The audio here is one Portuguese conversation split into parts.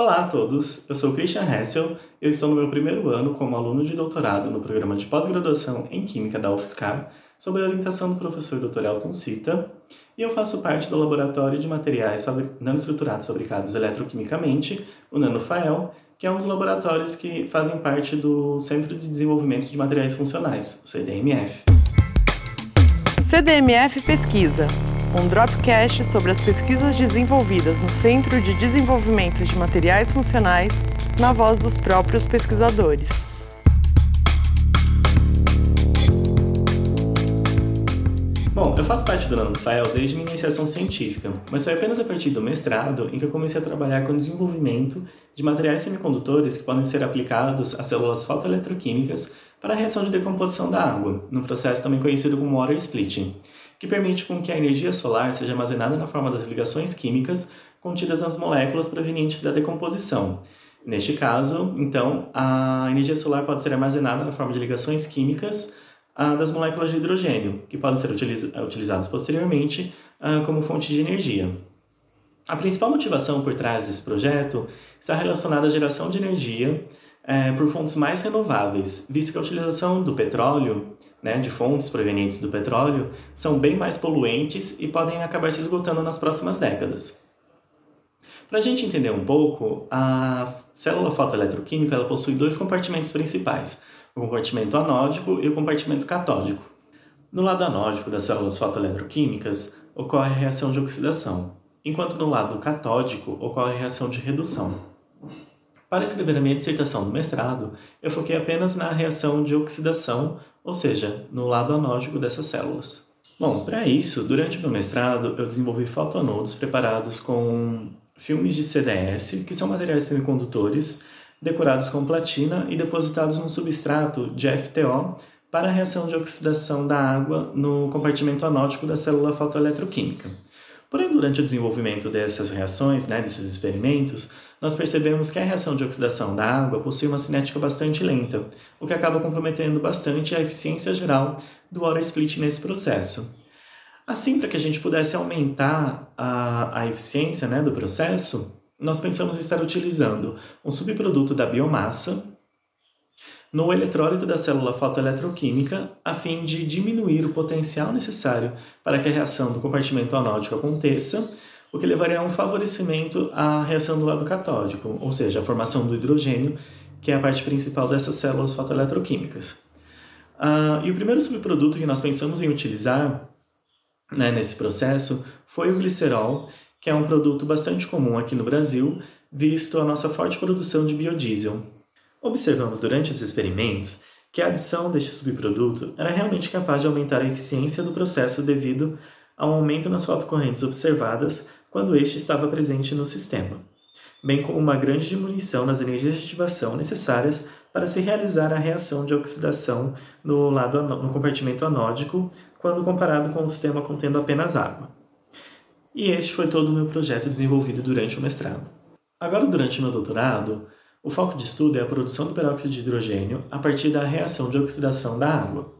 Olá a todos, eu sou Christian Hessel, eu estou no meu primeiro ano como aluno de doutorado no programa de pós-graduação em Química da UFSCar, sob a orientação do professor Dr. Elton Cita, e eu faço parte do Laboratório de Materiais Nanoestruturados Fabricados Eletroquimicamente, o NanoFael, que é um dos laboratórios que fazem parte do Centro de Desenvolvimento de Materiais Funcionais, o CDMF. CDMF Pesquisa um Dropcast sobre as pesquisas desenvolvidas no Centro de Desenvolvimento de Materiais Funcionais, na voz dos próprios pesquisadores. Bom, eu faço parte do NanoFile desde minha iniciação científica, mas foi apenas a partir do mestrado em que eu comecei a trabalhar com o desenvolvimento de materiais semicondutores que podem ser aplicados a células fotoeletroquímicas para a reação de decomposição da água, num processo também conhecido como water splitting que permite com que a energia solar seja armazenada na forma das ligações químicas contidas nas moléculas provenientes da decomposição. Neste caso, então, a energia solar pode ser armazenada na forma de ligações químicas ah, das moléculas de hidrogênio, que podem ser utiliz utilizadas posteriormente ah, como fonte de energia. A principal motivação por trás desse projeto está relacionada à geração de energia eh, por fontes mais renováveis, visto que a utilização do petróleo né, de fontes provenientes do petróleo são bem mais poluentes e podem acabar se esgotando nas próximas décadas. Para a gente entender um pouco, a célula fotoeletroquímica ela possui dois compartimentos principais, o compartimento anódico e o compartimento catódico. No lado anódico das células fotoeletroquímicas ocorre a reação de oxidação, enquanto no lado catódico ocorre a reação de redução. Para escrever a minha dissertação do mestrado, eu foquei apenas na reação de oxidação, ou seja, no lado anódico dessas células. Bom, para isso, durante o meu mestrado, eu desenvolvi fotonodos preparados com filmes de CDS, que são materiais semicondutores, decorados com platina e depositados num substrato de FTO para a reação de oxidação da água no compartimento anódico da célula fotoeletroquímica. Porém, durante o desenvolvimento dessas reações, né, desses experimentos, nós percebemos que a reação de oxidação da água possui uma cinética bastante lenta, o que acaba comprometendo bastante a eficiência geral do water split nesse processo. Assim, para que a gente pudesse aumentar a, a eficiência né, do processo, nós pensamos em estar utilizando um subproduto da biomassa no eletrólito da célula fotoeletroquímica, a fim de diminuir o potencial necessário para que a reação do compartimento anódico aconteça o que levaria a um favorecimento à reação do lado catódico, ou seja, a formação do hidrogênio, que é a parte principal dessas células fotoeletroquímicas. Uh, e o primeiro subproduto que nós pensamos em utilizar né, nesse processo foi o glicerol, que é um produto bastante comum aqui no Brasil, visto a nossa forte produção de biodiesel. Observamos durante os experimentos que a adição deste subproduto era realmente capaz de aumentar a eficiência do processo devido ao aumento nas fotocorrentes observadas quando este estava presente no sistema, bem como uma grande diminuição nas energias de ativação necessárias para se realizar a reação de oxidação no, lado, no compartimento anódico quando comparado com o sistema contendo apenas água. E este foi todo o meu projeto desenvolvido durante o mestrado. Agora, durante o meu doutorado, o foco de estudo é a produção do peróxido de hidrogênio a partir da reação de oxidação da água.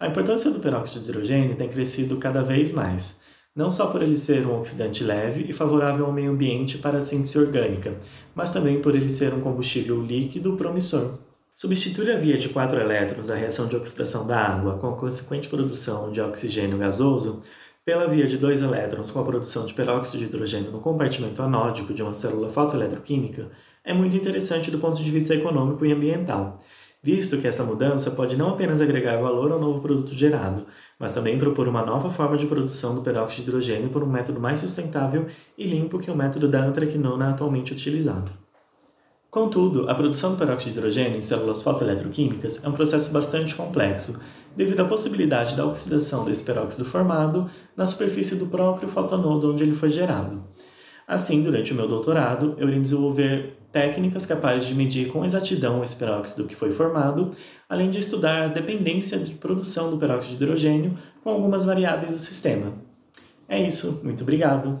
A importância do peróxido de hidrogênio tem crescido cada vez mais, não só por ele ser um oxidante leve e favorável ao meio ambiente para a síntese orgânica, mas também por ele ser um combustível líquido promissor. Substituir a via de quatro elétrons da reação de oxidação da água com a consequente produção de oxigênio gasoso pela via de dois elétrons com a produção de peróxido de hidrogênio no compartimento anódico de uma célula fotoeletroquímica é muito interessante do ponto de vista econômico e ambiental, visto que esta mudança pode não apenas agregar valor ao novo produto gerado, mas também propor uma nova forma de produção do peróxido de hidrogênio por um método mais sustentável e limpo que o método da antraquinona atualmente utilizado. Contudo, a produção do peróxido de hidrogênio em células fotoeletroquímicas é um processo bastante complexo, devido à possibilidade da oxidação desse peróxido formado na superfície do próprio fotonodo onde ele foi gerado. Assim, durante o meu doutorado, eu irei desenvolver técnicas capazes de medir com exatidão esse peróxido que foi formado, além de estudar a dependência de produção do peróxido de hidrogênio com algumas variáveis do sistema. É isso, muito obrigado!